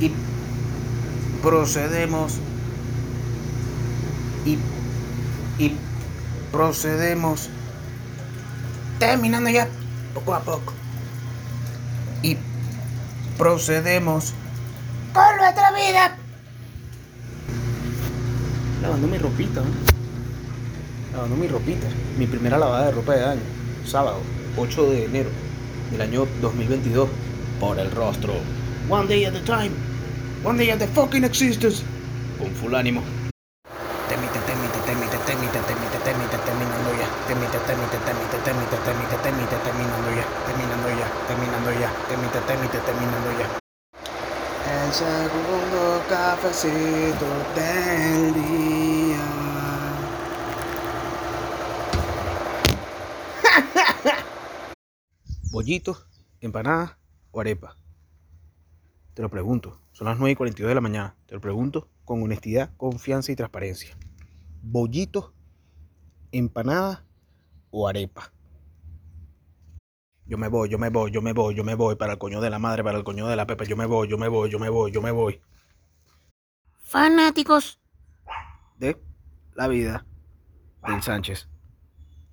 y procedemos y, y procedemos terminando ya poco a poco y procedemos con nuestra vida. Lavando mi ropita lavando mi ropita mi primera lavada de ropa de año sábado 8 de enero del año 2022 por el rostro one day at a time. One day at the fucking existence. Con full ánimo. Temite temite temite temite temite temite terminando ya temite temite temite temite temite temite terminando ya terminando ya terminando ya temite temite terminando ya el segundo cafecito del día. Bollito empanada o arepa te lo pregunto son las 9 y 42 de la mañana te lo pregunto con honestidad confianza y transparencia bollito empanada o arepa yo me voy, yo me voy, yo me voy, yo me voy para el coño de la madre, para el coño de la pepe, yo me voy, yo me voy, yo me voy, yo me voy. Fanáticos. De la vida del Sánchez.